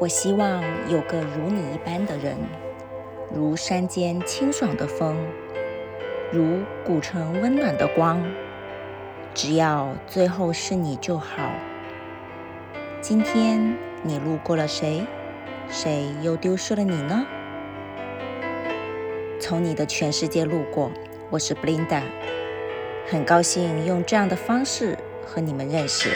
我希望有个如你一般的人，如山间清爽的风，如古城温暖的光。只要最后是你就好。今天你路过了谁？谁又丢失了你呢？从你的全世界路过，我是 Blinda，很高兴用这样的方式和你们认识。